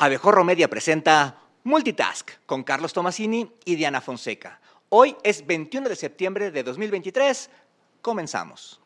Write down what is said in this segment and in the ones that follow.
Abejorro Media presenta Multitask con Carlos Tomasini y Diana Fonseca. Hoy es 21 de septiembre de 2023. Comenzamos.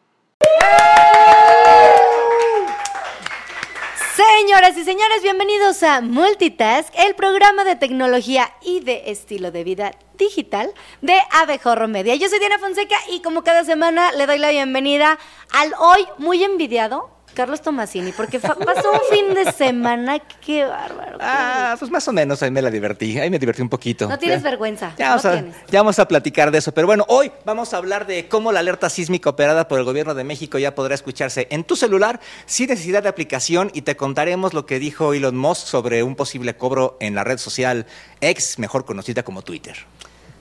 Señoras y señores, bienvenidos a Multitask, el programa de tecnología y de estilo de vida digital de Abejorro Media. Yo soy Diana Fonseca y como cada semana le doy la bienvenida al hoy muy envidiado Carlos Tomasini, porque pasó un fin de semana, qué bárbaro. Ah, pues más o menos, ahí me la divertí, ahí me divertí un poquito. No tienes vergüenza. Ya vamos, a, ya vamos a platicar de eso, pero bueno, hoy vamos a hablar de cómo la alerta sísmica operada por el gobierno de México ya podrá escucharse en tu celular sin necesidad de aplicación y te contaremos lo que dijo Elon Musk sobre un posible cobro en la red social X, mejor conocida como Twitter.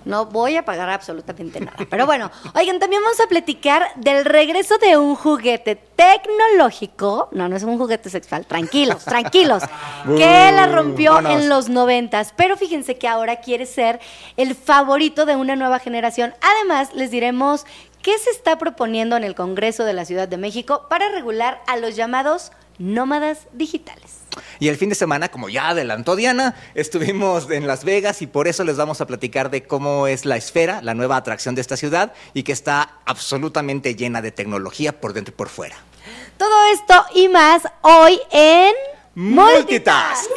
No voy a pagar absolutamente nada. Pero bueno, oigan, también vamos a platicar del regreso de un juguete tecnológico. No, no es un juguete sexual. Tranquilos, tranquilos. que la rompió en los noventas. Pero fíjense que ahora quiere ser el favorito de una nueva generación. Además, les diremos qué se está proponiendo en el Congreso de la Ciudad de México para regular a los llamados nómadas digitales. Y el fin de semana, como ya adelantó Diana, estuvimos en Las Vegas y por eso les vamos a platicar de cómo es la esfera, la nueva atracción de esta ciudad y que está absolutamente llena de tecnología por dentro y por fuera. Todo esto y más hoy en Multitask.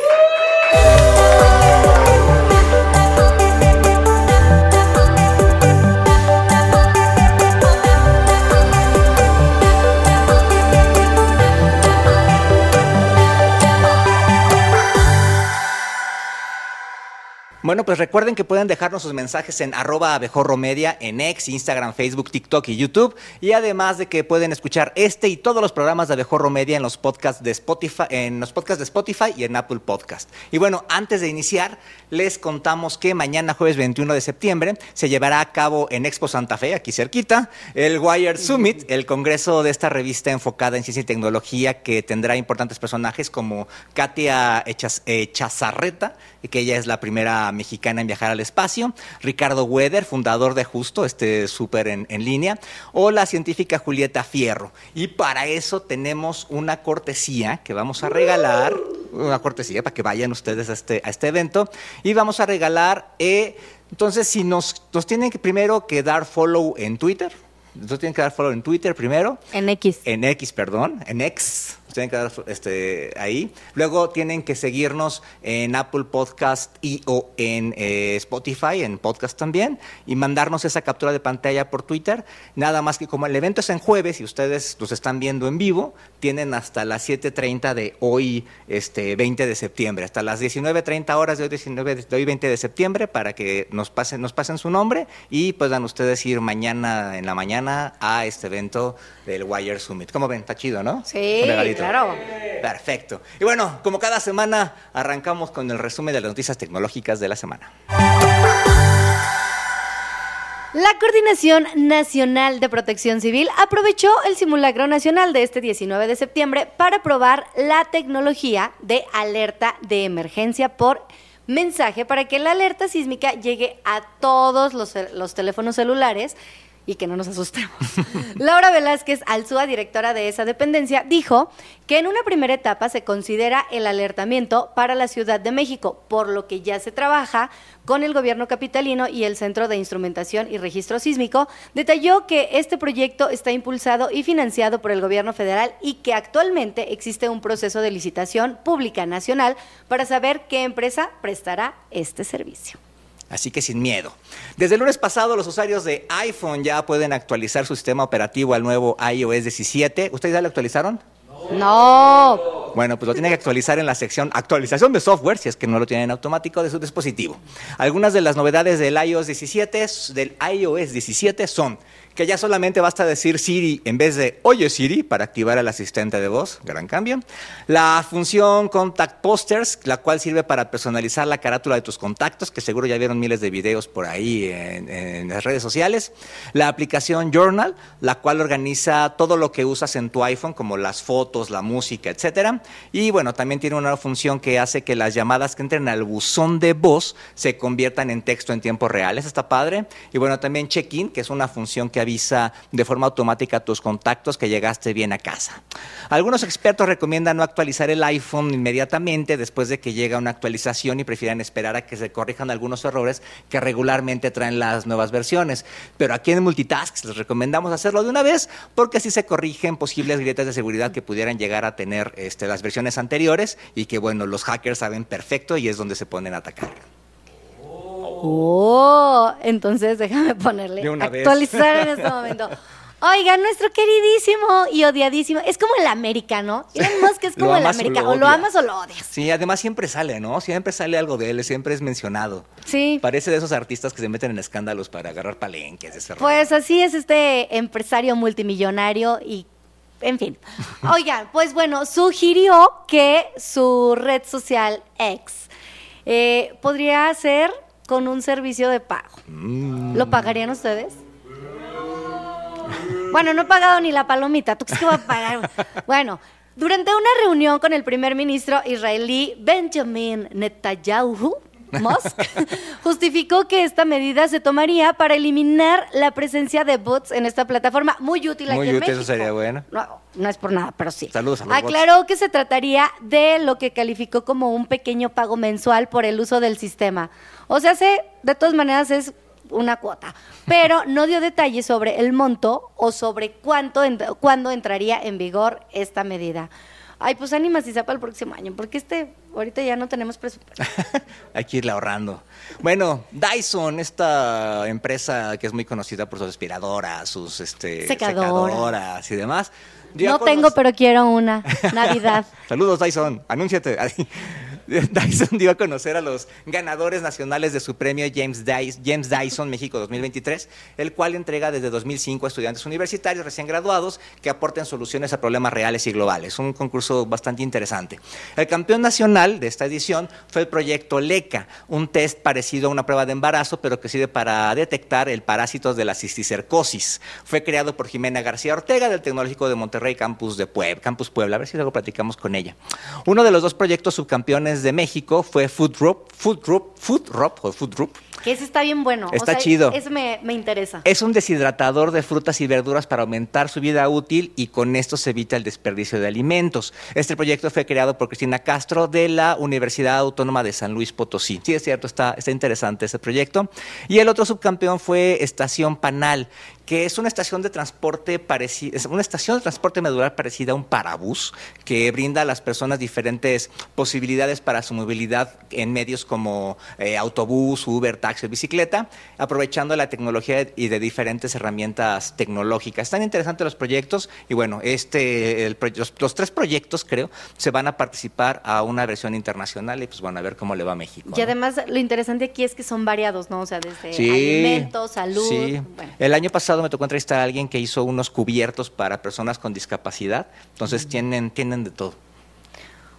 Bueno, pues recuerden que pueden dejarnos sus mensajes en arroba abejorro media, en X, Instagram, Facebook, TikTok y YouTube. Y además de que pueden escuchar este y todos los programas de Abejorro Media en los podcasts de Spotify, en los podcasts de Spotify y en Apple Podcast. Y bueno, antes de iniciar, les contamos que mañana, jueves 21 de septiembre, se llevará a cabo en Expo Santa Fe, aquí cerquita, el Wired Summit, el congreso de esta revista enfocada en ciencia y tecnología que tendrá importantes personajes como Katia Echazarreta, que ella es la primera mexicana en viajar al espacio, Ricardo Weder, fundador de Justo, este súper en, línea, o la científica Julieta Fierro. Y para eso tenemos una cortesía que vamos a regalar, una cortesía para que vayan ustedes a este, a este evento, y vamos a regalar, eh, entonces si nos, nos tienen primero que dar follow en Twitter, entonces tienen que dar follow en Twitter primero. En X. En X, perdón, en X tienen que dar este, ahí. Luego tienen que seguirnos en Apple Podcast y o en eh, Spotify, en podcast también, y mandarnos esa captura de pantalla por Twitter. Nada más que como el evento es en jueves y ustedes los están viendo en vivo, tienen hasta las 7.30 de hoy, este, 20 de septiembre, hasta las 19.30 horas de hoy, 19, de hoy 20 de septiembre, para que nos pasen, nos pasen su nombre y puedan ustedes ir mañana en la mañana a este evento del Wire Summit. ¿Cómo ven? Está chido, ¿no? Sí, claro. Perfecto. Y bueno, como cada semana, arrancamos con el resumen de las noticias tecnológicas de la semana. La Coordinación Nacional de Protección Civil aprovechó el simulacro nacional de este 19 de septiembre para probar la tecnología de alerta de emergencia por mensaje para que la alerta sísmica llegue a todos los, los teléfonos celulares y que no nos asustemos. Laura Velázquez Alzúa, directora de esa dependencia, dijo que en una primera etapa se considera el alertamiento para la Ciudad de México, por lo que ya se trabaja con el gobierno capitalino y el Centro de Instrumentación y Registro Sísmico. Detalló que este proyecto está impulsado y financiado por el gobierno federal y que actualmente existe un proceso de licitación pública nacional para saber qué empresa prestará este servicio. Así que sin miedo. Desde el lunes pasado, los usuarios de iPhone ya pueden actualizar su sistema operativo al nuevo iOS 17. ¿Ustedes ya lo actualizaron? No. Bueno, pues lo tienen que actualizar en la sección actualización de software, si es que no lo tienen automático de su dispositivo. Algunas de las novedades del iOS 17, del iOS 17 son que ya solamente basta decir Siri en vez de Oye Siri para activar al asistente de voz, gran cambio. La función Contact Posters, la cual sirve para personalizar la carátula de tus contactos, que seguro ya vieron miles de videos por ahí en, las redes sociales. La aplicación Journal, la cual organiza todo lo que usas en tu iPhone, como las fotos, la música, etcétera. Y bueno, también tiene una función que hace que las llamadas que entren al buzón de voz se conviertan en texto en tiempo real. Eso está padre. Y bueno, también check-in, que es una función que avisa de forma automática a tus contactos que llegaste bien a casa. Algunos expertos recomiendan no actualizar el iPhone inmediatamente después de que llega una actualización y prefieren esperar a que se corrijan algunos errores que regularmente traen las nuevas versiones. Pero aquí en Multitasks les recomendamos hacerlo de una vez porque así se corrigen posibles grietas de seguridad que pudieran llegar a tener este, las versiones anteriores y que bueno, los hackers saben perfecto y es donde se ponen a atacar. Oh, entonces déjame ponerle De una vez. actualizar en este momento. Oiga, nuestro queridísimo y odiadísimo, es como el americano. Elon Musk es como el amas o lo o amas o lo odias. Sí, además siempre sale, ¿no? Siempre sale algo de él, siempre es mencionado. Sí. Parece de esos artistas que se meten en escándalos para agarrar palenques. ese rollo. Pues así es este empresario multimillonario y, en fin. Oigan, pues bueno, sugirió que su red social X eh, podría ser con un servicio de pago. Mm. ¿Lo pagarían ustedes? Bueno, no he pagado ni la palomita. ¿Tú crees que a pagar? Bueno, durante una reunión con el primer ministro israelí Benjamin Netanyahu, Musk, justificó que esta medida se tomaría para eliminar la presencia de bots en esta plataforma. Muy útil aquí Muy en útil, eso México. sería bueno. No, no es por nada, pero sí. Saludos a los bots. Aclaró que se trataría de lo que calificó como un pequeño pago mensual por el uso del sistema. O sea, se, de todas maneras es una cuota, pero no dio detalles sobre el monto o sobre cuánto cuándo entraría en vigor esta medida. Ay, pues ánimas y para el próximo año, porque este ahorita ya no tenemos presupuesto. Hay que irle ahorrando. Bueno, Dyson, esta empresa que es muy conocida por sus aspiradoras, sus este, Secadoras. secadoras y demás. No tengo, pero quiero una. Navidad. Saludos, Dyson. Anúnciate. Dyson dio a conocer a los ganadores nacionales de su premio James, Dys- James Dyson México 2023, el cual entrega desde 2005 a estudiantes universitarios recién graduados que aporten soluciones a problemas reales y globales. Un concurso bastante interesante. El campeón nacional de esta edición fue el proyecto LECA, un test parecido a una prueba de embarazo, pero que sirve para detectar el parásito de la cisticercosis. Fue creado por Jimena García Ortega del Tecnológico de Monterrey, Campus de Puebla, Campus Puebla. A ver si luego platicamos con ella. Uno de los dos proyectos subcampeones de México fue Food Drop, Food Drop, Food Drop o Food Drop. Que ese está bien bueno. O Está sea, chido. Eso me, me interesa. Es un deshidratador de frutas y verduras para aumentar su vida útil y con esto se evita el desperdicio de alimentos. Este proyecto fue creado por Cristina Castro de la Universidad Autónoma de San Luis Potosí. Sí, es cierto, está, está interesante ese proyecto. Y el otro subcampeón fue Estación Panal, que es una estación de transporte parecida, es una estación de transporte medular parecida a un parabús que brinda a las personas diferentes posibilidades para su movilidad en medios como eh, autobús, Uber, taxi, bicicleta, aprovechando la tecnología y de diferentes herramientas tecnológicas. Están interesantes los proyectos y bueno, este, el los, los tres proyectos creo se van a participar a una versión internacional y pues bueno, a ver cómo le va a México. Y ¿no? además lo interesante aquí es que son variados, ¿no? O sea, desde Sí, alimentos, salud. sí. bueno. El año pasado me tocó entrevistar a alguien que hizo unos cubiertos para personas con discapacidad. Entonces tienen, tienen de todo.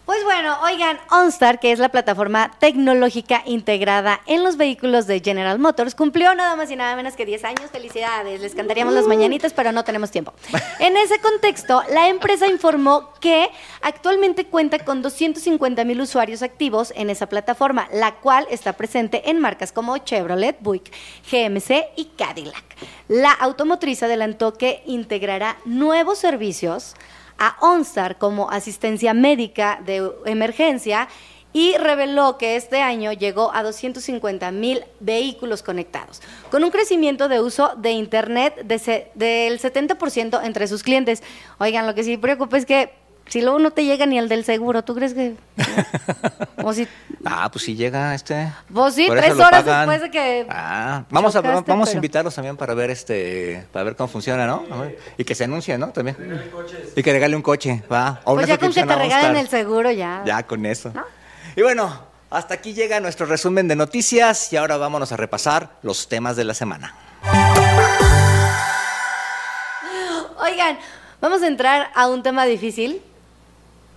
Pues bueno, oigan, OnStar, que es la plataforma tecnológica integrada en los vehículos de General Motors, cumplió nada más y nada menos que 10 años. Felicidades, les cantaríamos las mañanitas, pero no tenemos tiempo. En ese contexto, la empresa informó que actualmente cuenta con 250 mil usuarios activos en esa plataforma, la cual está presente en marcas como Chevrolet, Buick, GMC y Cadillac. La automotriz adelantó que integrará nuevos servicios a OnStar como asistencia médica de emergencia y reveló que este año llegó a 250 mil vehículos conectados, con un crecimiento de uso de Internet de del 70% entre sus clientes. Oigan, lo que sí preocupa es que si luego no te llega ni el del seguro, ¿tú crees que...? o si, Ah, pues sí llega este. Pues sí, Por tres horas pagan. después de que Ah, vamos a vamos a invitarlos también para ver este para ver cómo funciona, ¿no? Y que se anuncie, ¿no? También. Y que regale un coche, va. O pues una ya con que te regalen el seguro ya. Ya con eso. ¿No? Y bueno, hasta aquí llega nuestro resumen de noticias y ahora vámonos a repasar los temas de la semana. Oigan, vamos a entrar a un tema difícil.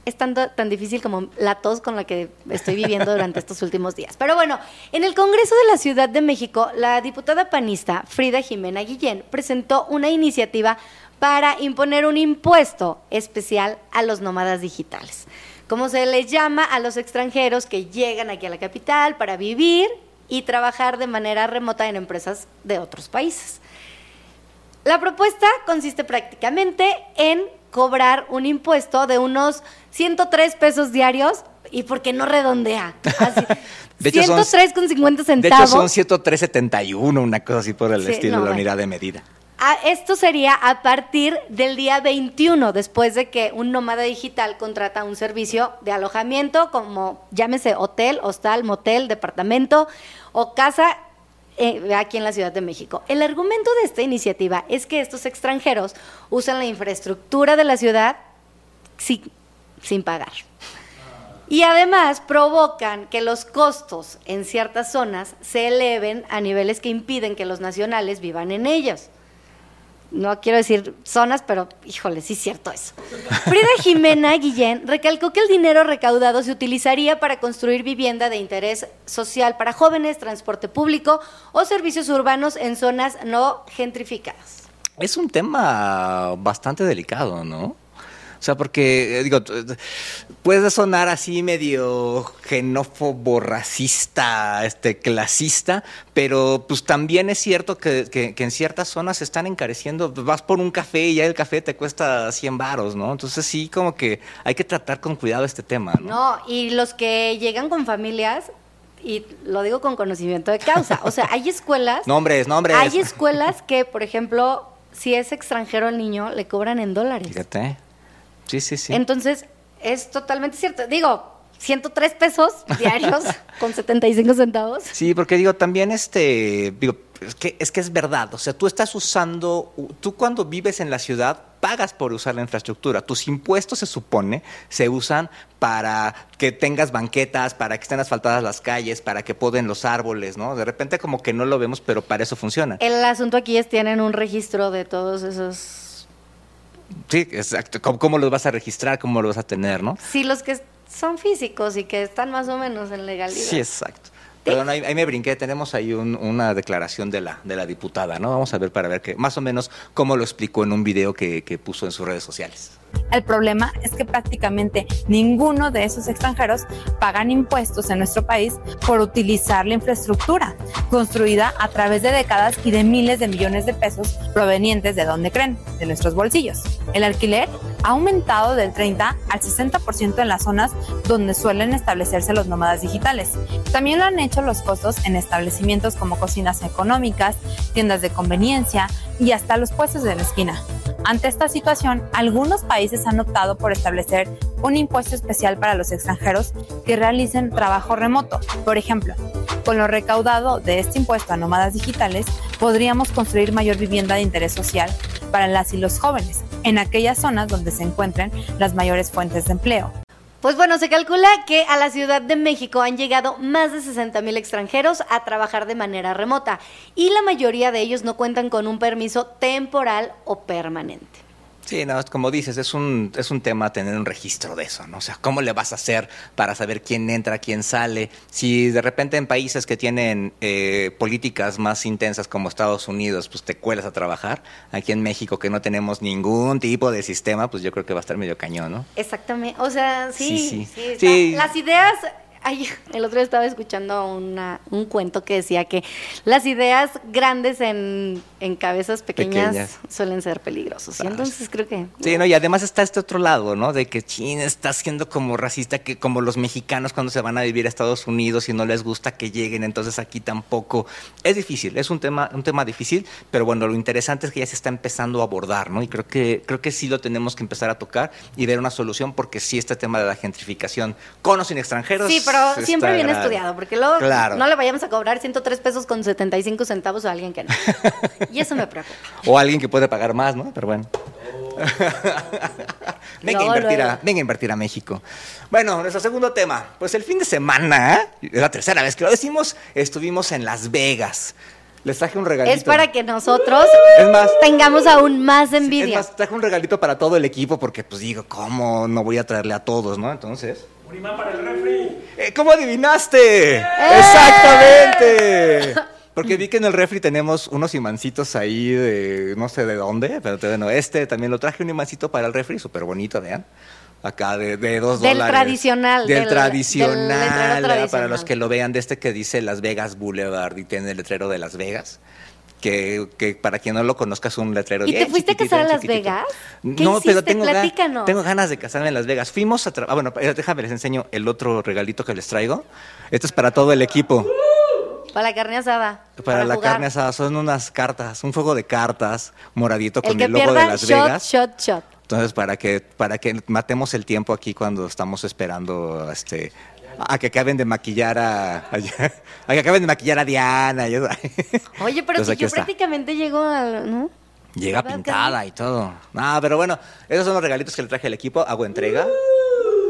Es tanto, tan difícil como la tos con la que estoy viviendo durante estos últimos días. Pero bueno, en el Congreso de la Ciudad de México, la diputada panista Frida Jimena Guillén presentó una iniciativa para imponer un impuesto especial a los nómadas digitales. como se les llama a los extranjeros que llegan aquí a la capital para vivir y trabajar de manera remota en empresas de otros países. La propuesta consiste prácticamente en cobrar un impuesto de unos 103 pesos diarios y por qué no redondea. Así, De hecho, son- 103 con 50 De hecho, centavos. son 103.71, una cosa así por el Sí, estilo no, la bueno. unidad de medida. Ah, esto sería a partir del día 21, después de que un nómada digital contrata un servicio de alojamiento como llámese hotel, hostal, motel, departamento o casa eh, aquí en la Ciudad de México. El argumento de esta iniciativa es que estos extranjeros usan la infraestructura de la ciudad sin, sin pagar. Y además provocan que los costos en ciertas zonas se eleven a niveles que impiden que los nacionales vivan en ellas. No quiero decir zonas, pero híjole, sí es cierto eso. Frida Jimena Guillén recalcó que el dinero recaudado se utilizaría para construir vivienda de interés social para jóvenes, transporte público o servicios urbanos en zonas no gentrificadas. Es un tema bastante delicado, ¿no? O sea, porque, eh, digo, puede sonar así medio xenófobo, racista, este, clasista, pero pues también es cierto que, que- que en ciertas zonas se están encareciendo. Vas por un café y ya el café te cuesta 100 varos, ¿no? Entonces sí, como que hay que tratar con cuidado este tema, ¿no? No, y los que llegan con familias, y lo digo con conocimiento de causa, o sea, hay escuelas, Nombres, nombres. hay escuelas que, por ejemplo, si es extranjero el niño, le cobran en dólares. Fíjate. Sí, sí, sí. Entonces, es totalmente cierto. Digo, 103 pesos diarios con 75 centavos. Sí, porque digo, también este, digo, es que, es que es verdad, o sea, tú estás usando, tú cuando vives en la ciudad pagas por usar la infraestructura, tus impuestos se supone se usan para que tengas banquetas, para que estén asfaltadas las calles, para que poden los árboles, ¿no? De repente como que no lo vemos, pero para eso funciona. El asunto aquí es tienen un registro de todos esos... Sí, exacto. ¿Cómo, cómo los vas a registrar? ¿Cómo los vas a tener, no? Sí, los que son físicos y que están más o menos en legalidad. Sí, exacto. Perdón, ahí, ahí me brinqué. Tenemos ahí un- una declaración de la, de la diputada, ¿no? Vamos a ver para ver que más o menos cómo lo explicó en un video que, que puso en sus redes sociales. El problema es que prácticamente ninguno de esos extranjeros pagan impuestos en nuestro país por utilizar la infraestructura construida a través de décadas y de miles de millones de pesos provenientes de donde creen, de nuestros bolsillos. El alquiler ha aumentado del 30 al 60% en las zonas donde suelen establecerse los nómadas digitales. También lo han hecho los costos en establecimientos como cocinas económicas, tiendas de conveniencia y hasta los puestos de la esquina. Ante esta situación, algunos países han optado por establecer un impuesto especial para los extranjeros que realicen trabajo remoto. Por ejemplo, con lo recaudado de este impuesto a nómadas digitales, podríamos construir mayor vivienda de interés social para las y los jóvenes en aquellas zonas donde se encuentren las mayores fuentes de empleo. Pues bueno, se calcula que a la Ciudad de México han llegado más de 60 mil extranjeros a trabajar de manera remota y la mayoría de ellos no cuentan con un permiso temporal o permanente. Sí, no, como dices, es un, es un tema tener un registro de eso, ¿no? O sea, ¿cómo le vas a hacer para saber quién entra, quién sale? Si de repente en países que tienen eh, políticas más intensas como Estados Unidos, pues te cuelas a trabajar, aquí en México que no tenemos ningún tipo de sistema, pues yo creo que va a estar medio cañón, ¿no? Exactamente, o sea, sí, Sí, sí, sí. está- Sí. Las ideas, ay, el otro día estaba escuchando una, un cuento que decía que las ideas grandes en, en cabezas pequeñas, Pequeñas. suelen ser peligrosos. Y Ah, entonces creo que... Sí, no, y además está este otro lado, ¿no? De que China está siendo como racista, que como los mexicanos cuando se van a vivir a Estados Unidos y no les gusta que lleguen, entonces aquí tampoco. Es difícil, es un tema, un tema difícil, pero bueno, lo interesante es que ya se está empezando a abordar, ¿no? Y creo que, creo que sí lo tenemos que empezar a tocar y ver una solución, porque sí este tema de la gentrificación con o sin extranjeros. Sí, pero siempre bien grave. estudiado, porque luego Claro. no le vayamos a cobrar 103 pesos con 75 centavos a alguien que no. Y eso me preocupa. O alguien que puede pagar más, ¿no? Pero bueno. venga, a invertir a, venga a invertir a México. Bueno, nuestro segundo tema. Pues el fin de semana, es la tercera vez que lo decimos, estuvimos en Las Vegas. Les traje un regalito. Es para que nosotros Es más- tengamos aún más Sí, envidia. Es más, traje un regalito para todo el equipo porque pues digo, ¿cómo no voy a traerle a todos, no? Entonces... Un imán para el refri. Eh, ¿Cómo adivinaste? ¡Eh! Exactamente. Porque vi que en el refri tenemos unos imancitos ahí de no sé de dónde, pero bueno, este también lo traje un imancito para el refri, súper bonito, vean. acá de, de dos Del dólares. tradicional, Del, del- del tradicional, para tradicional. los que lo vean, de este que dice Las Vegas Boulevard y tiene el letrero de Las Vegas. Que, que para quien no lo conozca es un letrero ¿Y te fuiste a casar a Las chiquitito. Vegas? ¿Qué No, pero tengo, Platícanos. tengo ganas de casarme en Las Vegas. Fuimos a... tra- Ah, bueno, eh, déjame les enseño el otro regalito que les traigo. Esto es para todo el equipo. Para la carne asada. Para, la jugar. carne asada son unas cartas, un juego de cartas moradito El con el, logo de Las shot, Vegas. shot, shot. Entonces, para que, para que matemos el tiempo aquí cuando estamos esperando este, a que acaben de maquillar a, a, a que acaben de maquillar a Diana. y eso. Oye, pero Entonces, si yo está. prácticamente llego al... ¿no? Llega ¿Verdad, pintada y todo. No, pero bueno, esos son los regalitos que le traje al equipo. Hago entrega.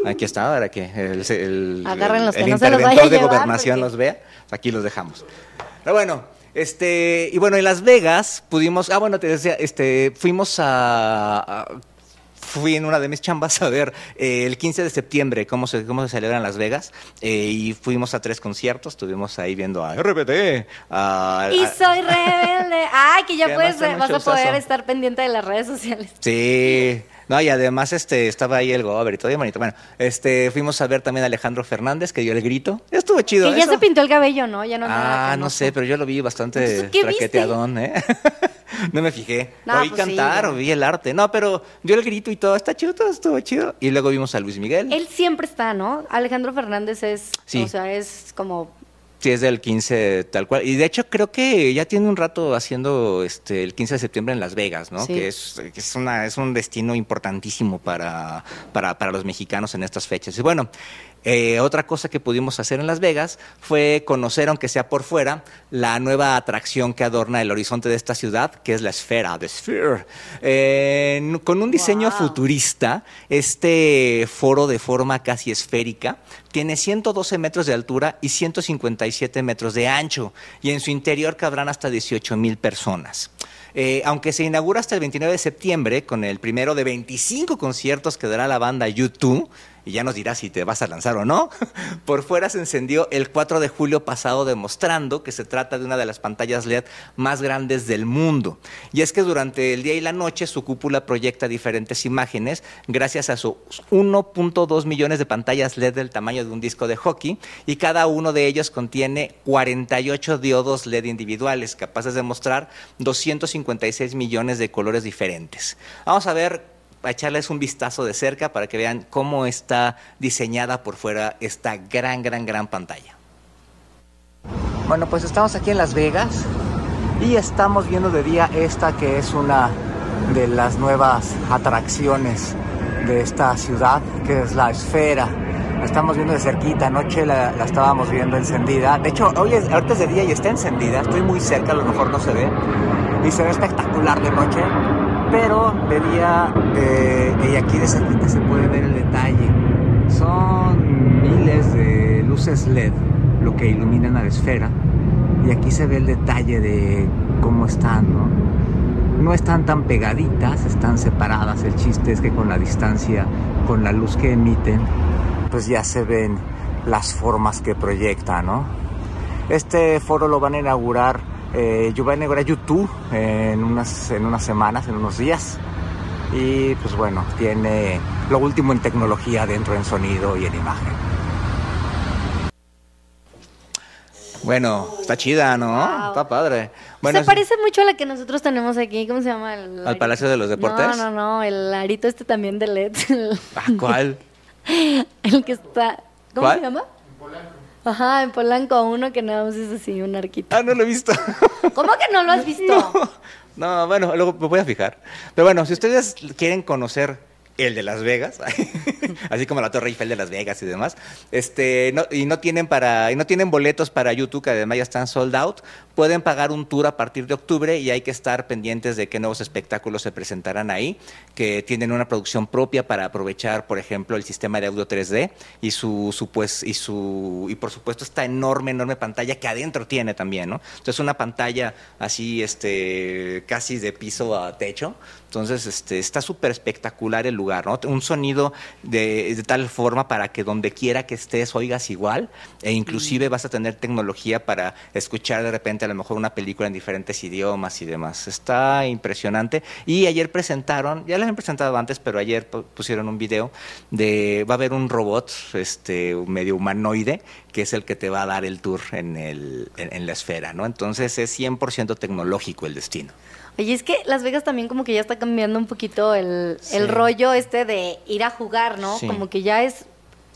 Aquí está, para que el, el, Agarren los el que no se los interventor vaya a de llevar, gobernación porque- los vea. Aquí los dejamos. Pero bueno, este, y bueno, en Las Vegas pudimos, ah, bueno, te decía, este, fuimos a, a- fui en una de mis chambas a ver eh, el 15 de septiembre cómo se, cómo se celebra en Las Vegas eh, y fuimos a tres conciertos, estuvimos ahí viendo a RBD, a- Y a- soy rebelde. Ay, que ya Que puedes, vas a poder estar pendiente de las redes sociales. Sí. No, y además este estaba ahí el gober y todo bien bonito. Bueno, este fuimos a ver también a Alejandro Fernández que dio el grito. Estuvo chido. Que ya eso. se pintó el cabello, ¿no? Ya no Ah, no sé, pero yo lo vi bastante traqueteadón, ¿eh? no me fijé. No, lo vi pues sí, cantar o vi el arte. No, pero dio el grito y todo. Está chido, todo estuvo chido. Y luego vimos a Luis Miguel. Él siempre está, ¿no? Alejandro Fernández es, Sí. o sea, es como Sí, es del 15 tal cual. Y de hecho creo que ya tiene un rato haciendo este el 15 de septiembre en Las Vegas, ¿no? Sí. Que es, que es una es un destino importantísimo para, para, para los mexicanos en estas fechas. Y bueno, eh, otra cosa que pudimos hacer en Las Vegas fue conocer, aunque sea por fuera, la nueva atracción que adorna el horizonte de esta ciudad, que es la esfera, The Sphere. Eh, con un diseño Wow. futurista, este foro de forma casi esférica tiene 112 metros de altura y 157 metros de ancho, y en su interior cabrán hasta 18 mil personas. Eh, aunque se inaugura hasta el 29 de septiembre, con el primero de 25 conciertos que dará la banda YouTube, y ya nos dirás si te vas a lanzar o no, por fuera se encendió el 4 de julio pasado demostrando que se trata de una de las pantallas LED más grandes del mundo. Y es que durante el día y la noche su cúpula proyecta diferentes imágenes gracias a sus 1.2 millones de pantallas LED del tamaño de un disco de hockey y cada uno de ellos contiene 48 diodos LED individuales capaces de mostrar 256 millones de colores diferentes. Vamos a ver a echarles un vistazo de cerca para que vean cómo está diseñada por fuera esta gran, gran, gran pantalla. Bueno, pues estamos aquí en Las Vegas y estamos viendo de día esta que es una de las nuevas atracciones de esta ciudad, que es la esfera. La estamos viendo de cerquita, anoche la, la estábamos viendo encendida. De hecho, hoy es, ahorita es de día y está encendida. Estoy muy cerca, a lo mejor no se ve. Y se ve espectacular de noche. Pero día, eh, y aquí de cerquita se puede ver el detalle. Son miles de luces LED lo que iluminan a la esfera. Y aquí se ve el detalle de cómo están, ¿no? No están tan pegaditas, están separadas. El chiste es que con la distancia, con la luz que emiten, pues ya se ven las formas que proyectan, ¿no? Este foro lo van a inaugurar, yo voy a inaugurar YouTube en unas, en unas semanas, en unos días. Y pues bueno, tiene lo último en tecnología dentro en sonido y en imagen. Bueno, está chida, ¿no? Wow. Está padre. Bueno, se es- parece mucho a la que nosotros tenemos aquí. ¿Cómo se llama? El, ¿Al Palacio de los Deportes? No, no, no. El arito este también de LED. Ah, ¿Cuál? el que está. ¿Cómo ¿Cuál? se llama? Ajá, en Polanco, uno que nada más es así, un arquito. Ah, no lo he visto. ¿Cómo que no lo has visto? No, bueno, luego me voy a fijar. Pero bueno, si ustedes quieren conocer el de Las Vegas, así como la Torre Eiffel de Las Vegas y demás, este, no- y no tienen para, y no tienen boletos para YouTube, que además ya están sold out, pueden pagar un tour a partir de octubre y hay que estar pendientes de qué nuevos espectáculos se presentarán ahí, que tienen una producción propia para aprovechar, por ejemplo, el sistema de audio 3D y su, su pues, y su, y por supuesto esta enorme, enorme pantalla que adentro tiene también, ¿no? Entonces una pantalla así, este, casi de piso a techo. Entonces, este, está súper espectacular el lugar ¿no? Un sonido de, de tal forma para que donde quiera que estés oigas igual e inclusive vas a tener tecnología para escuchar de repente a lo mejor una película en diferentes idiomas y demás. Está impresionante. Y ayer presentaron, ya lo habían presentado antes, pero ayer pu- pusieron un video de, va a haber un robot este, medio humanoide que es el que te va a dar el tour en, el, en, en la esfera, ¿no? Entonces es 100% tecnológico el destino. Oye, es que Las Vegas también como que ya está cambiando un poquito el, Sí. el rollo este de ir a jugar, ¿no? Sí. Como que ya es...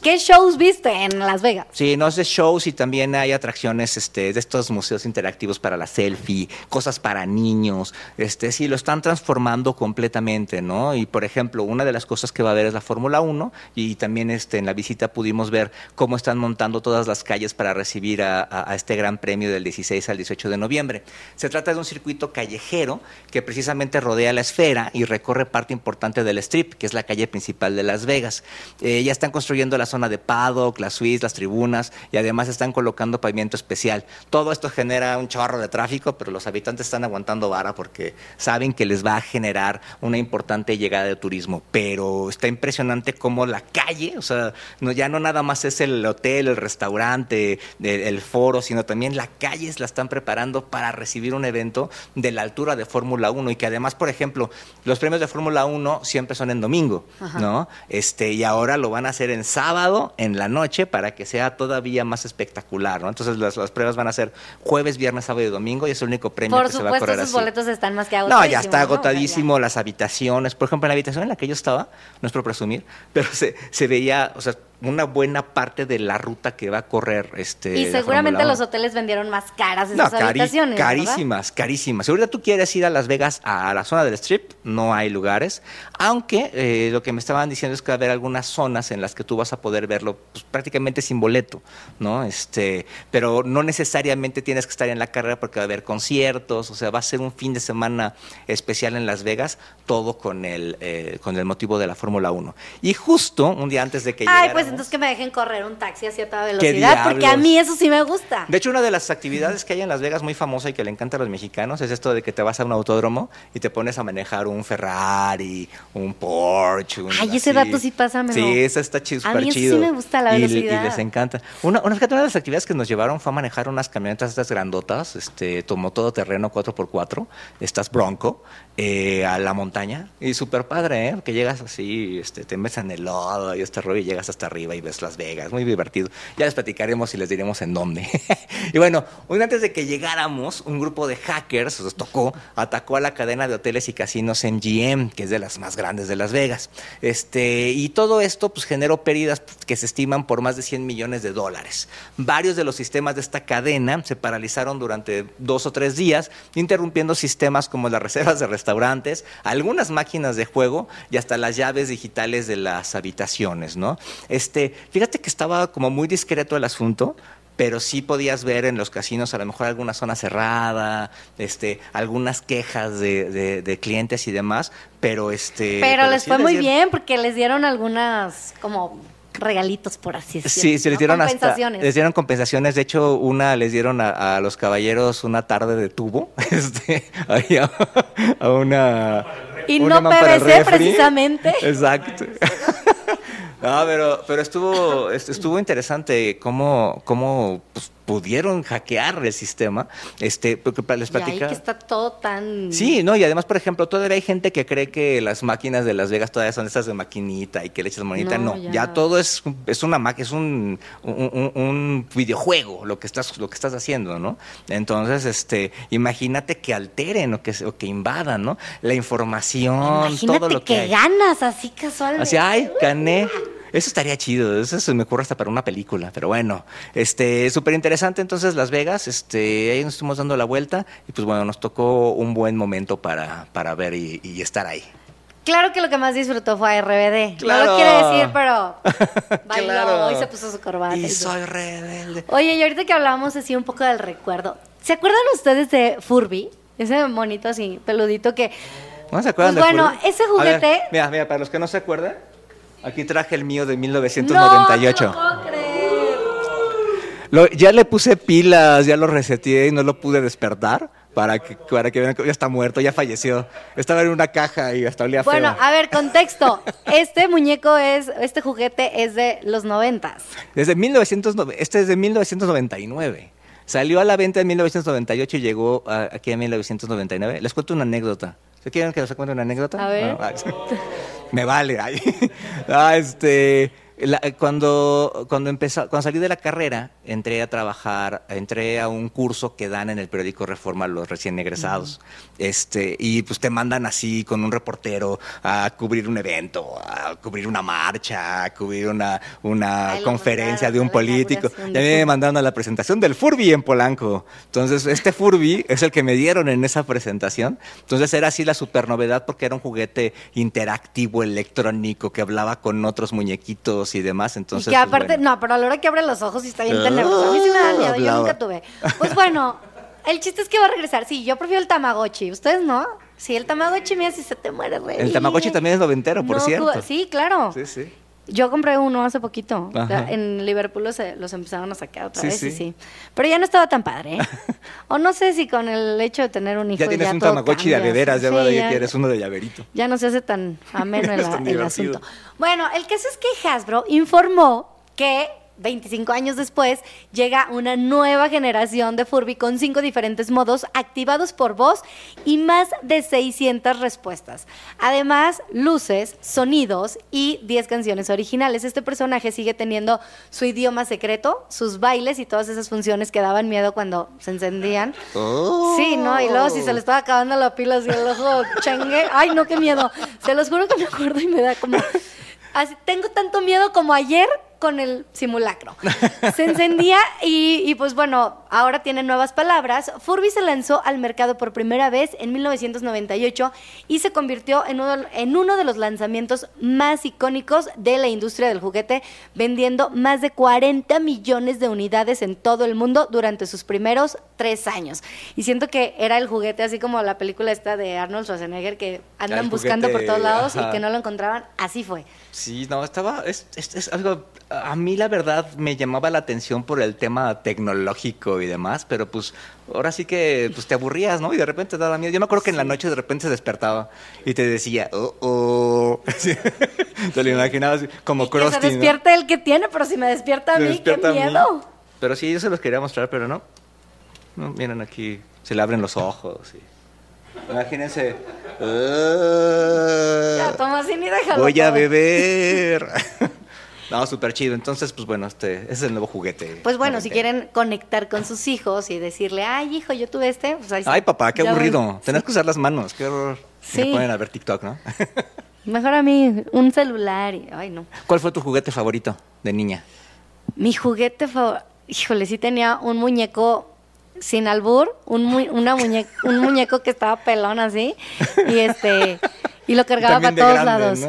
¿Qué shows viste en Las Vegas? Sí, no es de shows y también hay atracciones este, de estos museos interactivos para la selfie, cosas para niños. Este, sí, lo están transformando completamente, ¿no? Y por ejemplo, una de las cosas que va a haber es la Fórmula 1 y también este, en la visita pudimos ver cómo están montando todas las calles para recibir a, este gran premio del 16 al 18 de noviembre. Se trata de un circuito callejero que precisamente rodea la esfera y recorre parte importante del Strip, que es la calle principal de Las Vegas. Eh, ya están construyendo la zona de paddock, las suites, las tribunas y además están colocando pavimento especial. Todo esto genera un chorro de tráfico, pero los habitantes están aguantando vara porque saben que les va a generar una importante llegada de turismo. Pero está impresionante cómo la calle, o sea, no, ya no nada más es el hotel, el restaurante, el, el foro, sino también la calle la están preparando para recibir un evento de la altura de Fórmula 1 y que además, por ejemplo, los premios de Fórmula 1 siempre son en domingo, ¿no? Este, y ahora lo van a hacer en sábado, en la noche, para que sea todavía más espectacular, ¿no? Entonces las, las pruebas van a ser jueves, viernes, sábado y domingo y es el único premio Por que se va a correr esos así. boletos están más que No, agotadísimos. ya está ¿no? O sea, agotadísimo, las habitaciones. Por ejemplo, en la habitación en la que yo estaba, no es por presumir, pero se, se veía, o sea, una buena parte de la ruta que va a correr este. Y seguramente los 1. hoteles vendieron más caras No, esas cari- habitaciones. ¿verdad? carísimas, carísimas. Si ahorita tú quieres ir a Las Vegas, a la zona del Strip, no hay lugares. Aunque eh, lo que me estaban diciendo es que va a haber algunas zonas en las que tú vas a poder verlo pues, prácticamente sin boleto, ¿no? Este, pero no necesariamente tienes que estar en la carrera porque va a haber conciertos, o sea, va a ser un fin de semana especial en Las Vegas, todo con el, eh, con el motivo de la Fórmula 1. Y justo un día antes de que Ay, pues entonces que me dejen correr un taxi a cierta ¿Qué velocidad, porque a mí eso sí me gusta. De hecho, una de las actividades que hay en Las Vegas muy famosa y que le encanta a los mexicanos es esto de que te vas a un autódromo y te pones a manejar un Ferrari, un Porsche. un Ay, ese así. dato sí pásamelo. Sí, eso está chido, A mí eso sí chido. me gusta, la Y- velocidad. Y, les encanta. Una, una, una de las actividades que nos llevaron fue a manejar unas camionetas estas grandotas, este, tomó todo terreno 4x4, estas Bronco, eh, a la montaña. Y súper padre, ¿eh? Que llegas así, este, te metes en el lodo y este rollo y llegas hasta arriba y ves Las Vegas. Muy divertido. Ya les platicaremos y les diremos en dónde. y bueno, día antes de que llegáramos, un grupo de hackers, nos tocó, atacó a la cadena de hoteles y casinos MGM, que es de las más grandes de Las Vegas. Este, y todo esto pues, generó pérdidas que se estiman por más de 100 millones de dólares. Varios de los sistemas de esta cadena se paralizaron durante dos o tres días, interrumpiendo sistemas como las reservas de restaurantes, algunas máquinas de juego y hasta las llaves digitales de las habitaciones, ¿no? Este, fíjate que estaba como muy discreto el asunto, pero sí podías ver en los casinos a lo mejor alguna zona cerrada, este, algunas quejas de, de- de clientes y demás, pero este. Pero les sí fue muy dieron- bien porque les dieron algunas como regalitos, por así decirlo. Sí, se les ¿no? dieron hasta, compensaciones. les dieron compensaciones. De hecho, una les dieron a, a los caballeros una tarde de tubo, este, ahí a, a una Y no PVC precisamente. Exacto. No, pero, pero estuvo, est- estuvo interesante cómo, cómo pues, pudieron hackear el sistema. Este, porque les Y ahí platicaba. que está todo tan... Sí, no, y además, por ejemplo, todavía hay gente que cree que las máquinas de Las Vegas todavía son estas de maquinita y que le echas monita. No, No, ya. ya. todo es, es una máquina, es un, un, un- videojuego lo que estás, lo que estás haciendo, ¿no? Entonces, este, imagínate que alteren o que, o que invadan, ¿no? La información, Imagínate todo lo que, que, hay. ganas así casualmente. Así, ay, gané. Eso estaría chido, eso se me ocurre hasta para una película, pero bueno, este, súper interesante entonces Las Vegas, este, ahí nos estuvimos dando la vuelta y pues bueno, nos tocó un buen momento para, para ver y, y estar ahí. Claro que lo que más disfrutó fue a RBD. No Claro. lo quiere decir, pero bailó Claro. y se puso su corbata. Y soy rebelde. Oye, y ahorita que hablábamos así un poco del recuerdo, ¿se acuerdan ustedes de Furby? Ese monito así, peludito que... ¿No se acuerdan Pues de bueno, Furby? ese ver, juguete- mira, mira, para los que no se acuerdan, aquí traje el mío de No, 1998. no puedo creer. Lo- ya le puse pilas, ya lo reseteé y no lo pude despertar, para que, para que vean que ya está muerto, ya falleció. Estaba en una caja y hasta olía Bueno, feo. a ver, contexto. Este muñeco es, este juguete es de los noventas. Desde 1909, este es de 1999. Salió a la venta en 1998 y llegó a- aquí en 1999. Les cuento una anécdota. ¿Se quieren que les cuente una anécdota? A ver. me vale. Ah, este, la- cuando, cuando, empezó, cuando salí de la carrera, entré a trabajar, entré a un curso que dan en el periódico Reforma los recién egresados. este, y pues te mandan así con un reportero a cubrir un evento, a cubrir una marcha, a cubrir una, una Ay, conferencia de un político. Y a mí me mandaron a la presentación del Furby en Polanco. Entonces, este Furby es el que me dieron en esa presentación. Entonces, era así la super novedad porque era un juguete interactivo, electrónico, que hablaba con otros muñequitos y demás. Entonces, y que pues, aparte, bueno. no, pero a la hora que abre los ojos y está bien A mí sí me da miedo, yo nunca tuve. Pues bueno, el chiste es que va a regresar. Sí, yo prefiero el Tamagotchi. ¿Ustedes no? Sí, el Tamagotchi, mira, si se te muere, rey. El Tamagotchi también es noventero, por No, cierto. Sí, claro. Sí, sí. Yo compré uno hace poquito. Ajá. En Liverpool los, los empezaron a sacar otra Sí, vez y sí. sí. Pero ya no estaba tan padre, ¿eh? o no sé si con el hecho de tener un hijo Ya tienes un Tamagotchi de veras, ya, Sí, ya ya- quieres uno de llaverito. ya no se hace tan ameno el, asunto. Bueno, el caso es que Hasbro informó que 25 años después llega una nueva generación de Furby con cinco diferentes modos activados por voz y más de 600 respuestas. Además, luces, sonidos y 10 canciones originales. Este personaje sigue teniendo su idioma secreto, sus bailes y todas esas funciones que daban miedo cuando se encendían. Sí, no, y luego si se le estaba acabando la pila así el ojo chengue, ay no, qué miedo. Se los juro que me acuerdo y me da como así, tengo tanto miedo como ayer con el simulacro. Se encendía y, y, pues bueno, ahora tiene nuevas palabras. Furby se lanzó al mercado por primera vez en 1998 y se convirtió en uno, en uno de los lanzamientos más icónicos de la industria del juguete, vendiendo más de 40 millones de unidades en todo el mundo durante sus primeros tres años. Y siento que era el juguete, así como la película esta de Arnold Schwarzenegger, que andan buscando por todos lados ajá. y que no lo encontraban. Así fue. Sí, no, estaba, es, es- es algo, a mí la verdad me llamaba la atención por el tema tecnológico y demás, pero pues ahora sí que pues te aburrías, ¿no? Y de repente te daba miedo. Yo me acuerdo que en la noche de repente se despertaba y te decía, oh, oh. Sí. te lo imaginabas como Y que se Krusty, ¿no? despierte el que tiene, pero si me despierta a mí, despierta a qué mí. miedo. Pero sí, yo se los quería mostrar, pero no. No, miren aquí, se le abren los ojos. y- Imagínense. Ya, "Ah, toma así ni déjalo. voy a todo. beber. no, súper chido. Entonces, pues bueno, este, ese es el nuevo juguete. Pues bueno, si quieren conectar con sus hijos y decirle, ay, hijo, yo tuve este, pues ahí. Ay, papá, qué aburrido. ven. Tenés que usar las manos, qué horror. Sí. ponen a ver TikTok, ¿no? Mejor a mí, un celular y, ay, no. ¿Cuál fue tu juguete favorito de niña? Mi juguete favorito, híjole, sí tenía un muñeco sin albur, un, mu- una muñe- un muñeco que estaba pelón así, y este, y lo cargaba para todos grande, lados.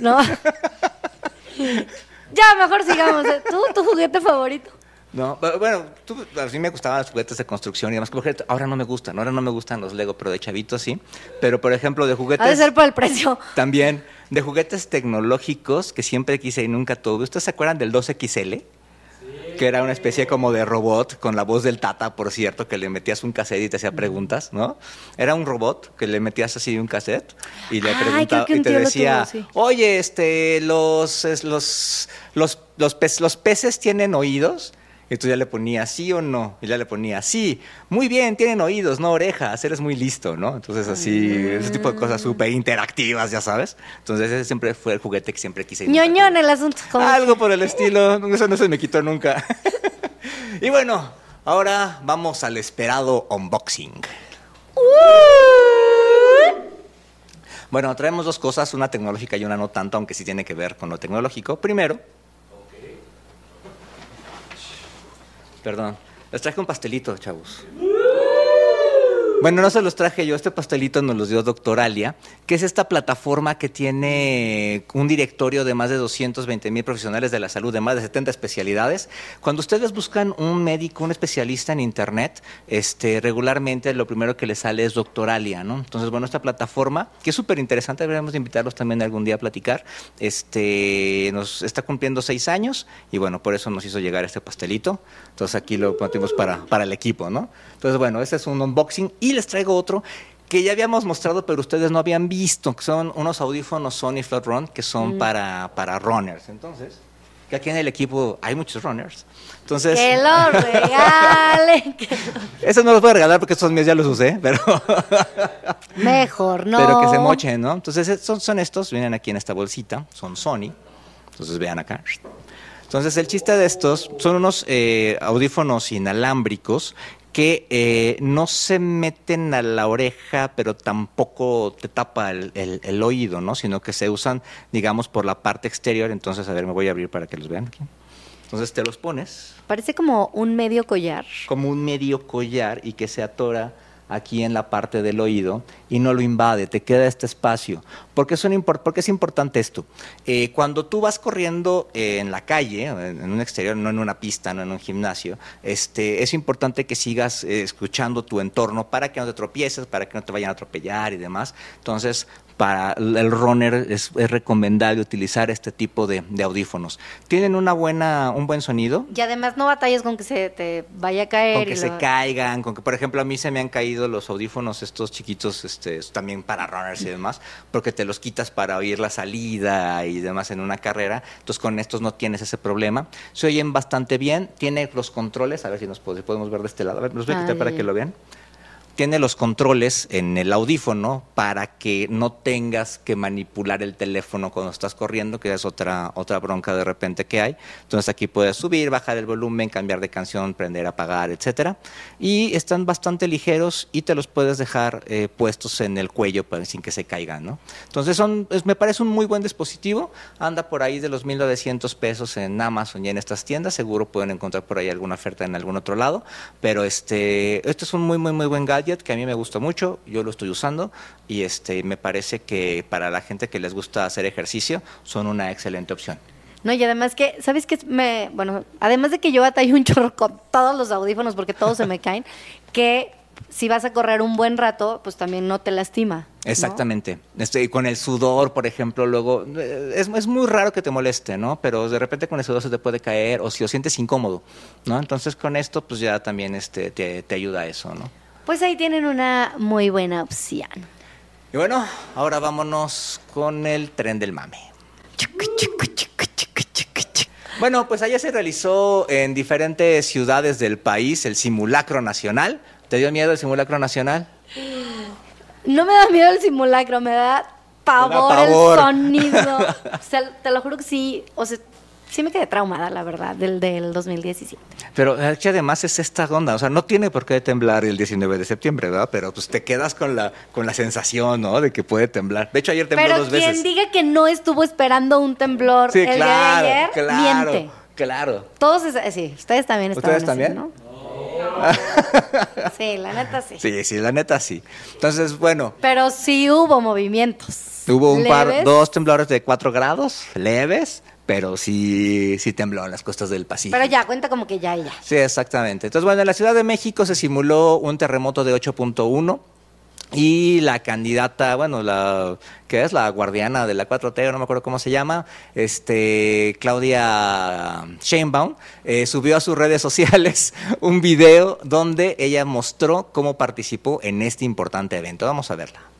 ¿no? ya, mejor sigamos. ¿Tú, tu juguete favorito? No, pero bueno, tú- a mí me gustaban los juguetes de construcción y demás. Ahora no me gustan, ahora no me gustan los Lego, pero de chavito sí. Pero por ejemplo, de juguetes. Ha de ser por el precio. También de juguetes tecnológicos que siempre quise y nunca tuve. ¿Ustedes se acuerdan del 2XL? Que era una especie como de robot con la voz del Tata, por cierto, que le metías un cassette y te hacía preguntas, ¿no? Era un robot que le metías así un cassette y le preguntaba y te decía, tuvo, sí. oye, este, los, los, los, los, pez- los peces tienen oídos. Y tú ya le ponías sí o no. Y ya le ponía sí. Muy bien, tienen oídos, no orejas. Eres muy listo, ¿no? Entonces, así, ese tipo de cosas súper interactivas, ya sabes. Entonces, ese siempre fue el juguete que siempre quise. ñoñón el asunto. como- Algo por el estilo. Eso no se me quitó nunca. y bueno, ahora vamos al esperado unboxing. Bueno, traemos dos cosas, una tecnológica y una no tanto, aunque sí tiene que ver con lo tecnológico. Primero, perdón, les traje un pastelito, chavos. Bueno, no se los traje yo, este pastelito nos los dio Doctoralia, que es esta plataforma que tiene un directorio de más de 220 mil profesionales de la salud, de más de 70 especialidades. Cuando ustedes buscan un médico, un especialista en Internet, este, regularmente lo primero que les sale es Doctoralia, ¿no? Entonces, bueno, esta plataforma, que es súper interesante, deberíamos de invitarlos también algún día a platicar, este, nos está cumpliendo seis años y bueno, por eso nos hizo llegar este pastelito. Entonces aquí lo metimos para, para el equipo, ¿no? Entonces, bueno, este es un unboxing Y les traigo otro que ya habíamos mostrado, pero ustedes no habían visto, que son unos audífonos Sony Flat Run que son Mm. para, para runners. Entonces, que aquí en el equipo hay muchos runners. Entonces, Que lo regalen. que lo- eso no los voy a regalar porque estos míos ya los usé, pero, Mejor, ¿no? pero que se mochen, ¿no? Entonces, eh, son, son estos, vienen aquí en esta bolsita, son Sony. Entonces, vean acá. Entonces, el chiste de estos son unos eh, audífonos inalámbricos que eh, no se meten a la oreja, pero tampoco te tapa el, el- el oído, ¿no? Sino que se usan, digamos, por la parte exterior. Entonces, a ver, me voy a abrir para que los vean aquí. Entonces, te los pones Parece como un medio collar. como un medio collar y que se atora aquí en la parte del oído y no lo invade, te queda este espacio. ¿Por qué, son impor- por qué es importante esto? Eh, cuando tú vas corriendo eh, en la calle, en, en un exterior, no en una pista, no en un gimnasio, este, es importante que sigas eh, escuchando tu entorno para que no te tropieces, para que no te vayan a atropellar y demás. Entonces, para el runner es, es recomendable utilizar este tipo de, de audífonos. Tienen una buena, un buen sonido, Y además no batallas con que se te vaya a caer. con y que se lo- caigan, con que, por ejemplo, a mí se me han caído los audífonos estos chiquitos, este, también para runners y demás, porque te los quitas para oír la salida y demás en una carrera. Entonces, con estos no tienes ese problema. Se oyen bastante bien, tiene los controles, a ver si nos pod- podemos ver de este lado. A ver, los voy a Ah, quitar para que lo vean tiene los controles en el audífono para que no tengas que manipular el teléfono cuando estás corriendo, que es otra, otra bronca de repente que hay. Entonces aquí puedes subir, bajar el volumen, cambiar de canción, prender, apagar, etcétera. Y están bastante ligeros y te los puedes dejar eh, puestos en el cuello para, sin que se caigan, ¿no? Entonces son, me parece un muy buen dispositivo. Anda por ahí de los 1.900 pesos en Amazon y en estas tiendas. Seguro pueden encontrar por ahí alguna oferta en algún otro lado. Pero este, este es un muy, muy, muy buen gadget que a mí me gusta mucho. Yo lo estoy usando y este, me parece que para la gente que les gusta hacer ejercicio son una excelente opción. No, y además que, ¿sabes qué? Me, bueno, además de que yo batallo un chorro con todos los audífonos porque todos se me caen, que si vas a correr un buen rato, pues también no te lastima. ¿no? Exactamente. Este, y con el sudor, por ejemplo, luego eh, es, es muy raro que te moleste, ¿no? Pero de repente con el sudor se te puede caer o si lo sientes incómodo, ¿no? Entonces con esto pues ya también este, te, te ayuda a eso, ¿no? Pues ahí tienen una muy buena opción. Y bueno, ahora vámonos con el tren del mame. Bueno, pues ayer se realizó en diferentes ciudades del país el simulacro nacional. ¿Te dio miedo el simulacro nacional? No me da miedo el simulacro, me da pavor, pavor. el sonido. O sea, te lo juro que sí, o sea, sí me quedé traumada, la verdad, del, del 2017. Pero es que además es esta onda, o sea, no tiene por qué temblar el 19 de septiembre, ¿verdad? Pero pues te quedas con la, con la sensación, ¿no? De que puede temblar. De hecho, ayer tembló Pero dos quien veces. diga que no estuvo esperando un temblor Sí, el claro, día de ayer, claro, miente. claro. Todos, es- sí, ustedes también estaban ¿Ustedes así, también? ¿no? Sí, la neta sí. Sí, sí, la neta sí. Entonces, bueno, Pero sí hubo movimientos. hubo un par, dos temblores de 4 grados, leves, pero sí, sí tembló en las costas del Pacífico. Pero ya, cuenta como que ya ya. Sí, exactamente. Entonces, bueno, en la Ciudad de México se simuló un terremoto de 8.1 y la candidata, bueno, la que es la guardiana de la 4T, no me acuerdo cómo se llama, este Claudia Sheinbaum, eh, subió a sus redes sociales un video donde ella mostró cómo participó en este importante evento. Vamos a verla.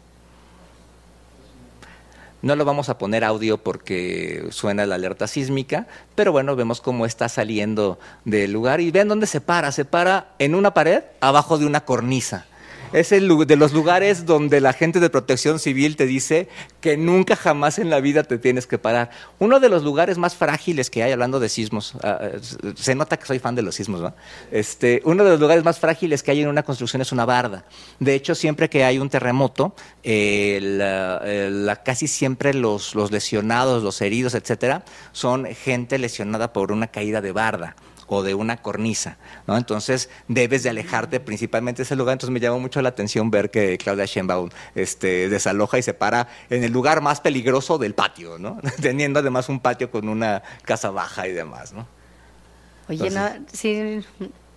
No lo vamos a poner audio porque suena la alerta sísmica, pero bueno, vemos cómo está saliendo del lugar y vean dónde se para. Se para en una pared abajo de una cornisa. Es el de los lugares donde la gente de protección civil te dice que nunca jamás en la vida te tienes que parar. Uno de los lugares más frágiles que hay, hablando de sismos, ah, eh, se nota que soy fan de los sismos, ¿no? Este, uno de los lugares más frágiles que hay en una construcción es una barda. De hecho, siempre que hay un terremoto, eh, eh, la- casi siempre los, los lesionados, los heridos, etcétera, son gente lesionada por una caída de barda o de una cornisa, ¿no? Entonces debes de alejarte principalmente de ese lugar. Entonces me llamó mucho la atención ver que Claudia Sheinbaum este, desaloja y se para en el lugar más peligroso del patio, ¿no? Teniendo además un patio con una casa baja y demás, ¿no? Oye, Entonces- no, sí,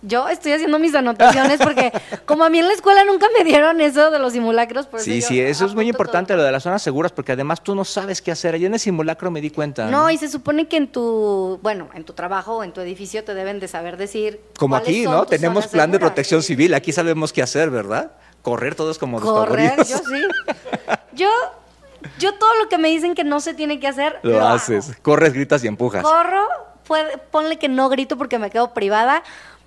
yo estoy haciendo mis anotaciones porque como a mí en la escuela nunca me dieron eso de los simulacros. por Sí, yo sí, eso es muy importante lo de las zonas seguras porque además tú no sabes qué hacer. Ayer en el simulacro me di cuenta. No, y se supone que en tu, bueno, en tu trabajo o en tu edificio te deben de saber decir. Como aquí, ¿no? Tenemos plan de protección civil, aquí sabemos qué hacer, ¿verdad? Correr todos como Correr, yo sí. Yo, yo todo lo que me dicen que no se tiene que hacer, Lo, lo, haces. hago. Corres, gritas y empujas. Corro, puede- ponle que no grito porque me quedo privada,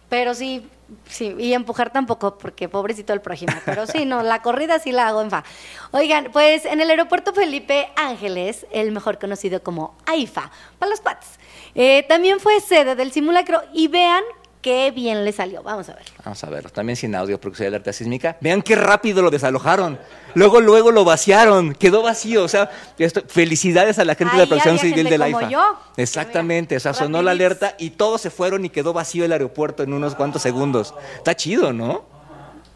pero sí, sí, y empujar tampoco, porque pobrecito el prójimo. Pero sí, no, la corrida sí la hago en fa. Oigan, pues en el aeropuerto Felipe Ángeles, el mejor conocido como AIFA, para los cuates, eh, también fue sede del simulacro y vean qué bien le salió. Vamos a ver. Vamos a verlo, también sin audio porque soy alerta sísmica. Vean qué rápido lo desalojaron. Luego, luego lo vaciaron. Quedó vacío. O sea, esto- felicidades a la gente de la Protección Civil gente del como yo, Exactamente. mira, O sea, sonó la alerta y todos se fueron y quedó vacío el aeropuerto en unos cuantos segundos. Está chido, ¿no?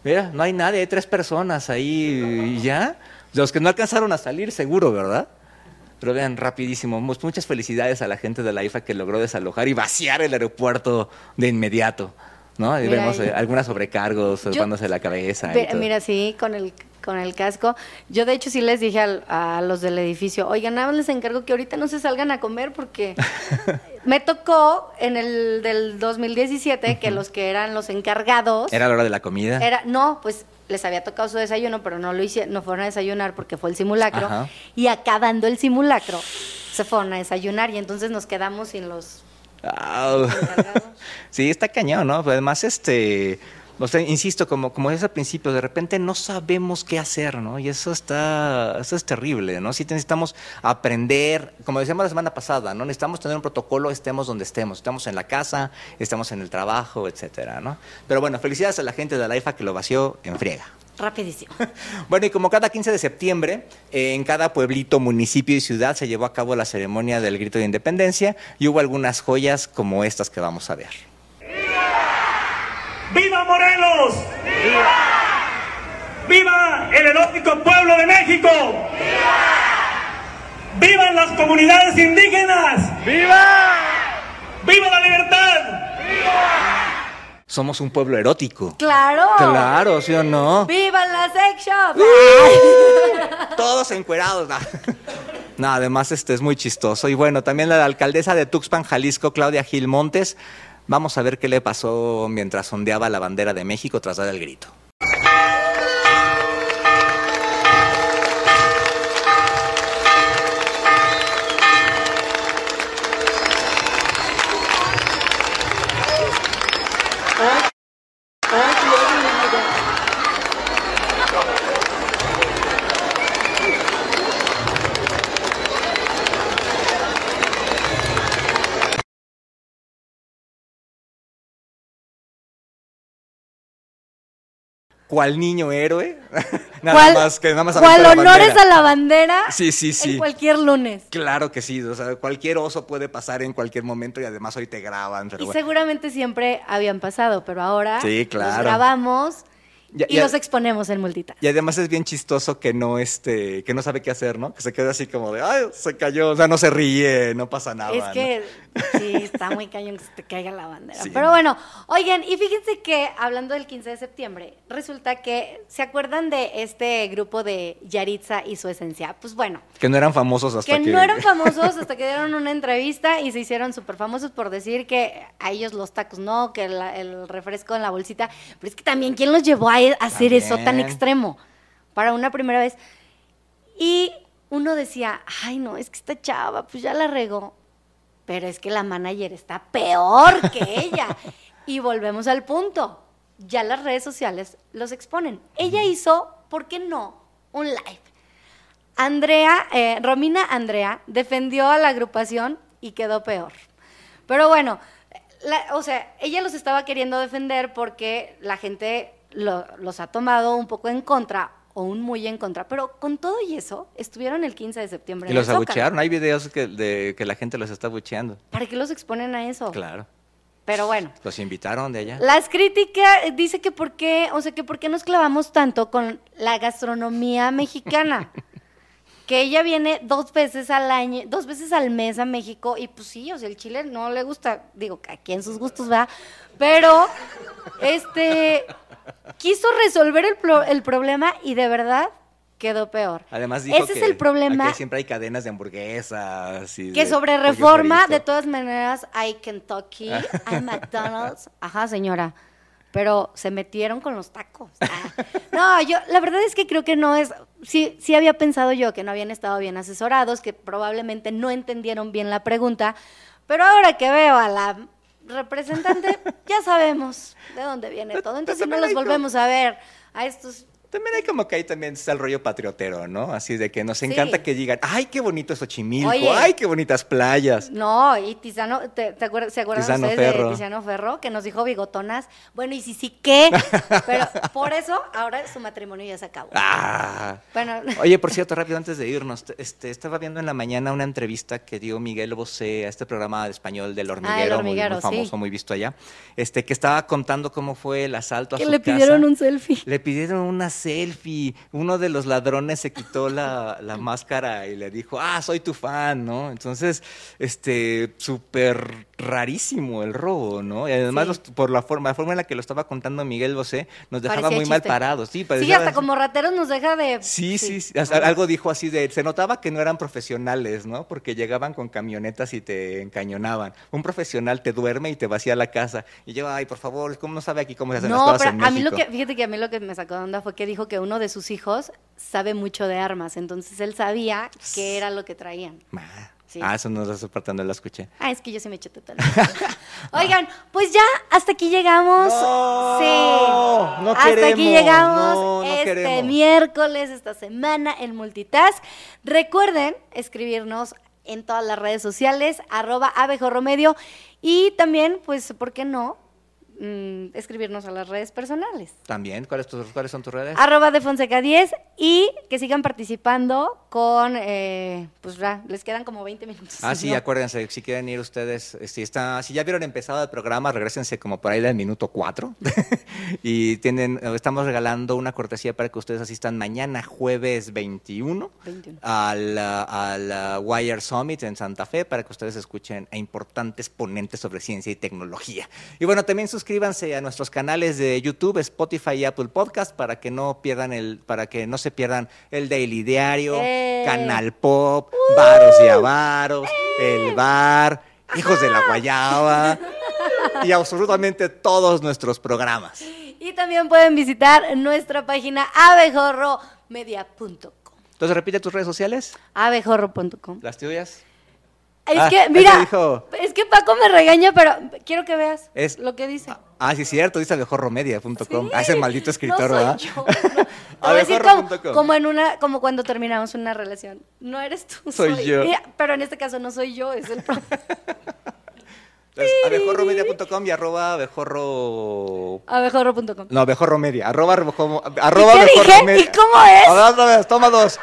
Mira, no hay nadie, hay tres personas ahí y ya. Los que no alcanzaron a salir, seguro, ¿verdad? Pero vean, rapidísimo. Mu- Muchas felicidades a la gente de la IFA que logró desalojar y vaciar el aeropuerto de inmediato. ¿No? Mira vemos eh, algunas sobrecargos, Yo- tocándose la cabeza. y todo. Mira, sí, con el, con el casco. Yo, de hecho, sí les dije al- a los del edificio, oigan, nada más les encargo que ahorita no se salgan a comer porque me tocó en el del 2017 que los que eran los encargados... Era la hora de la comida. Era, no, pues les había tocado su desayuno, pero no lo hice, no fueron a desayunar porque fue el simulacro. Ajá. Y acabando el simulacro, se fueron a desayunar y entonces nos quedamos sin los encargados. Sí, está cañón, ¿no? Pero además, este, o sea, insisto, como, como es al principio, de repente no sabemos qué hacer, ¿no? Y eso está, eso es terrible, ¿no? Sí necesitamos aprender, como decíamos la semana pasada, ¿no? Necesitamos tener un protocolo, estemos donde estemos, estamos en la casa, estamos en el trabajo, etcétera, ¿no? Pero bueno, felicidades a la gente de la IFA que lo vació en friega. Rapidísimo. Bueno, y como cada 15 de septiembre, eh, en cada pueblito, municipio y ciudad se llevó a cabo la ceremonia del grito de independencia y hubo algunas joyas como estas que vamos a ver. ¡Viva Morelos! ¡Viva! ¡Viva el erótico pueblo de México! ¡Viva! ¡Vivan las comunidades indígenas! ¡Viva! ¡Viva la libertad! Somos un pueblo erótico. ¡Claro! Claro, ¿sí o no? ¡Viva la sex shop! Todos encuerados. No. No, además este es muy chistoso. Y bueno, también la alcaldesa de Tuxpan, Jalisco, Claudia Gil Montes. Vamos a ver qué le pasó mientras ondeaba la bandera de México tras dar el grito. ¿Cuál niño héroe? nada ¿Cuál, más que nada más la honores bandera. a la bandera? Sí, sí, sí. En cualquier lunes. Claro que sí, o sea, cualquier oso puede pasar en cualquier momento y además hoy te graban. Pero Y bueno. seguramente siempre habían pasado, pero ahora Sí, los claro. grabamos Ya- y ya- los exponemos en multitask. Y además es bien chistoso que no este, que no sabe qué hacer, ¿no? Que se queda así como de, ay, se cayó, o sea, no se ríe, no pasa nada. Es ¿no? que sí, está muy cañón que se te caiga la bandera. Sí. Pero bueno, oigan, y fíjense que hablando del 15 de septiembre, resulta que, ¿se acuerdan de este grupo de Yaritza y su esencia? Pues bueno, Que no eran famosos hasta que que... no eran famosos hasta que dieron una entrevista y se hicieron súper famosos por decir que a ellos los tacos no, que la- el refresco en la bolsita. Pero es que también, ¿quién los llevó a hacer eso tan extremo? Para una primera vez. Y uno decía, ay, no, es que esta chava, pues ya la regó. Pero es que la manager está peor que ella. y volvemos al punto. Ya las redes sociales los exponen. Ella hizo, ¿por qué no? Un live. Andrea, eh, Romina Andrea defendió a la agrupación y quedó peor. Pero bueno, la- o sea, ella los estaba queriendo defender porque la gente lo- los ha tomado un poco en contra o un muy en contra. Pero con todo y eso, estuvieron el 15 de septiembre. Y en los el abuchearon, hay videos que, de que la gente los está abucheando. ¿Para qué los exponen a eso? Claro. Pero bueno. Los invitaron de allá. Las críticas, eh, dice que por qué, o sea, que por qué nos clavamos tanto con la gastronomía mexicana. que ella viene dos veces al año, dos veces al mes a México, y pues sí, o sea, el chile no le gusta, digo, aquí en sus gustos va, pero este quiso resolver el, pro- el problema y de verdad quedó peor. Además dijo Ese que es el problema. siempre hay cadenas de hamburguesas. y Que de sobre reforma, de todas maneras, hay Kentucky, hay McDonald's. Ajá, señora. pero se metieron con los tacos. Ah. No, yo, la verdad es que creo que no es, sí, sí había pensado yo que no habían estado bien asesorados, que probablemente no entendieron bien la pregunta, pero ahora que veo a la representante, ya sabemos de dónde viene todo. Entonces, si no los volvemos a ver a estos también hay como que ahí también está el rollo patriotero, ¿no? Así de que nos Sí. encanta que digan, ay, qué bonito es Xochimilco, Oye. ay, qué bonitas playas. No, y Tizano, ¿te, te acuerdas, ¿se acuerdan Tiziano ustedes Ferro. de Tiziano Ferro? Que nos dijo bigotonas. Bueno, y sí, sí, ¿qué? Pero por eso ahora su matrimonio ya se acabó. Ah. Bueno, Oye, por cierto, rápido antes de irnos, te- este, estaba viendo en la mañana una entrevista que dio Miguel Bosé a este programa de español del hormiguero, muy- Hormiguero, muy, famoso, sí. muy visto allá, este, que estaba contando cómo fue el asalto a que su le casa. pidieron un selfie. Le pidieron una selfie. Uno de los ladrones se quitó la, la máscara y le dijo, ah, soy tu fan, ¿no? Entonces, este, súper rarísimo el robo, ¿no? Y además, Sí. los- por la forma, la forma en la que lo estaba contando Miguel Bosé, nos dejaba Parecía muy mal parados. Sí, Sí, parecía- hasta como rateros nos deja de... Sí, sí, sí, hasta algo dijo así de, se notaba que no eran profesionales, ¿no? Porque llegaban con camionetas y te encañonaban. Un profesional te duerme y te vacía la casa. Y yo, ay, por favor, ¿cómo no sabe aquí cómo se hacen las No, cosas pero en a mí lo que, fíjate que a mí lo que me sacó de onda fue que dijo que uno de sus hijos sabe mucho de armas, entonces él sabía qué era lo que traían. Ah, Sí. Ah, eso no está soportando, la escuché. Ah, es que yo sí me eché total. Oigan, pues ya hasta aquí llegamos. No, sí. no hasta aquí llegamos no, no este queremos. miércoles, esta semana en Multitask. Recuerden escribirnos en todas las redes sociales, arroba abejorromedio y también, pues, ¿por qué no? Mm, escribirnos a las redes personales. También, ¿cuáles, tus- cuáles son tus redes? Arroba de Fonseca 10 y que sigan participando con, eh, pues ya, les quedan como 20 minutos. Ah, sí, ¿no? acuérdense, si quieren ir ustedes, eh, si, está, si ya vieron empezado el programa, regresense como por ahí del minuto 4. y tienen, eh, estamos regalando una cortesía para que ustedes asistan mañana, jueves 21, 21. al, al Wire Summit en Santa Fe, para que ustedes escuchen a importantes ponentes sobre ciencia y tecnología. Y bueno, también suscríbanse a nuestros canales de YouTube, Spotify y Apple Podcast para que no pierdan el, para que no se pierdan el Daily Diario, Eh. Canal Pop, Varos y Avaros, El Bar, Hijos de la Guayaba y absolutamente todos nuestros programas. Y también pueden visitar nuestra página abejorromedia.com. Entonces repite tus redes sociales, abejorro.com. las tuyas. Es Ah, que, es mira, que dijo- es que Paco me regaña, pero quiero que veas Es- lo que dice. Ah, sí, cierto, dice abejorromedia.com. Sí. Ah, ese maldito escritor, no soy ¿verdad? yo, no. Te voy a decir como, en una, como cuando terminamos una relación. No eres tú, Soy yo. Mira, pero en este caso no soy yo, es el pro- Entonces, abejorromedia.com y arroba abejorro... abejorro.com. No, abejorromedia. Arroba, abejorro- arroba qué dije? abejorromedia. ¿Y cómo es? Otra vez, toma dos.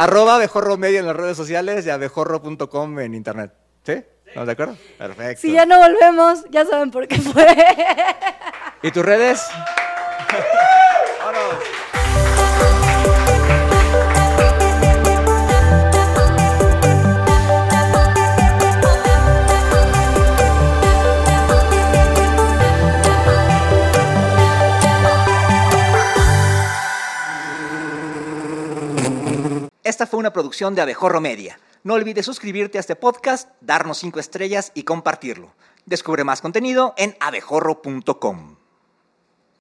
Arroba abejorromedia en las redes sociales y abejorro.com en internet. ¿Sí? ¿Estamos de acuerdo? Perfecto. Si ya no volvemos, ya saben por qué fue. ¿Y tus redes? Vámonos. Esta fue una producción de Abejorro Media. No olvides suscribirte a este podcast, darnos cinco estrellas y compartirlo. Descubre más contenido en abejorro.com.